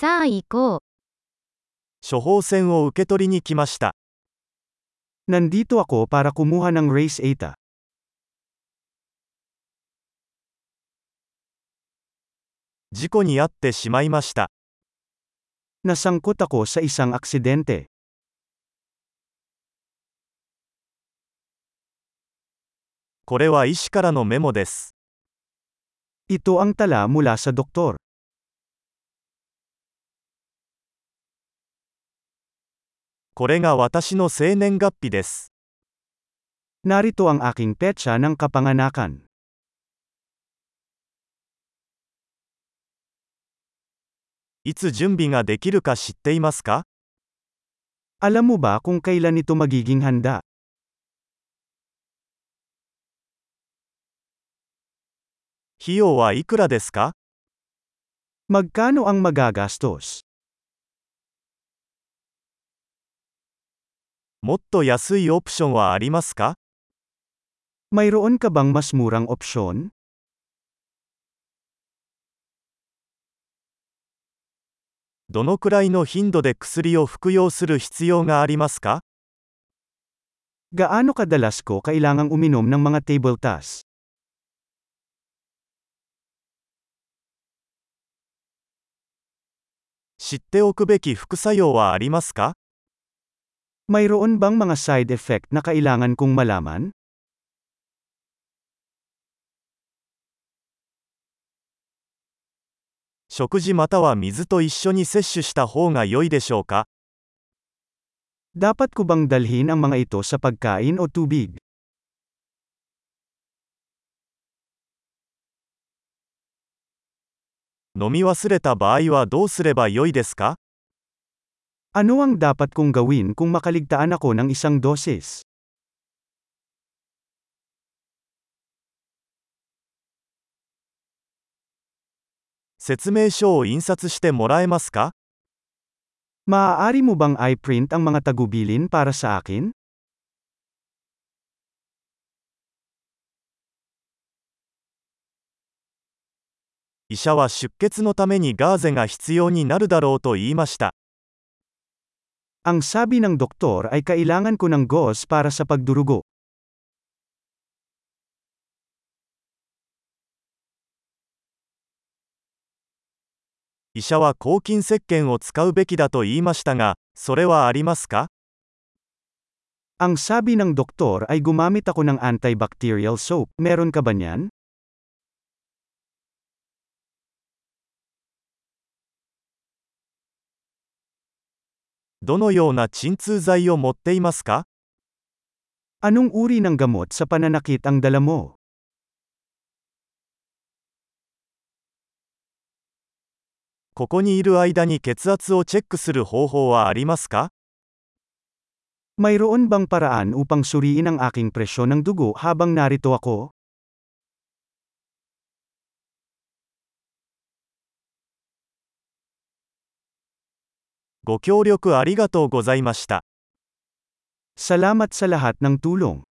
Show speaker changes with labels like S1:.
S1: さあ行こう。
S2: 処方箋を受け取りに来ました。
S3: Nandito ako para kumuha ng race ATA.
S2: 事故に遭ってしまいました。
S3: Nasangkot ako sa isang aksidente.
S2: これは医師からのメモです。
S3: Ito ang tala mula sa doktor.
S2: これが私の生年月日です。
S3: Narito ang aking petsa ng kapanganakan.
S2: いつ準備ができるか知っていますか
S3: Alam mo ba kung kailan ito magiging handa?
S2: 費用はいくらですか
S3: Magkano ang magagastos?
S2: もっと安いオプションはありますか
S3: Mayroon ka bang mas murang opsyon?
S2: どのくらいの頻度で薬を服用する必要がありますか
S3: Gaano kadalas ko kailangang uminom ng mga table tas?
S2: 知っておくべき副作用はありますか
S3: Mayroon bang mga side effect na kailangan kong malaman?
S2: 食事または水と一緒に摂取した方が良いでしょうか
S3: Dapat ko bang dalhin ang mga ito sa pagkain o tubig?
S2: 飲み忘れた場合はどうすれば良いですか
S3: Ano ang dapat kong gawin kung makaligtaan ako ng isang dosis? Maaari mo bang i-print ang mga tagubilin para sa akin?
S2: Isha wa shukketsu no tame ni gaaze ga hitsuyo ni naru daro to iimashita.
S3: Ang sabi ng doktor ay kailangan ko ng gauze para sa pagdurugo.
S2: Isha wa koukin sekken o tsukau beki da to iimashita ga, sore wa arimasu ka?
S3: Ang sabi ng doktor ay gumamit ako ng antibacterial soap. Meron ka ba niyan?
S2: どのような鎮痛剤を持っていますか
S3: Anong uri ng gamot sa pananakit ang dala mo?
S2: ここにいる間に血圧をチェックする方法はありますか
S3: Mayroon bang paraan upang suriin ang aking presyon ng dugo habang narito ako?
S2: ご協力ありがとうございました。
S3: Salamat sa lahat ng tulong.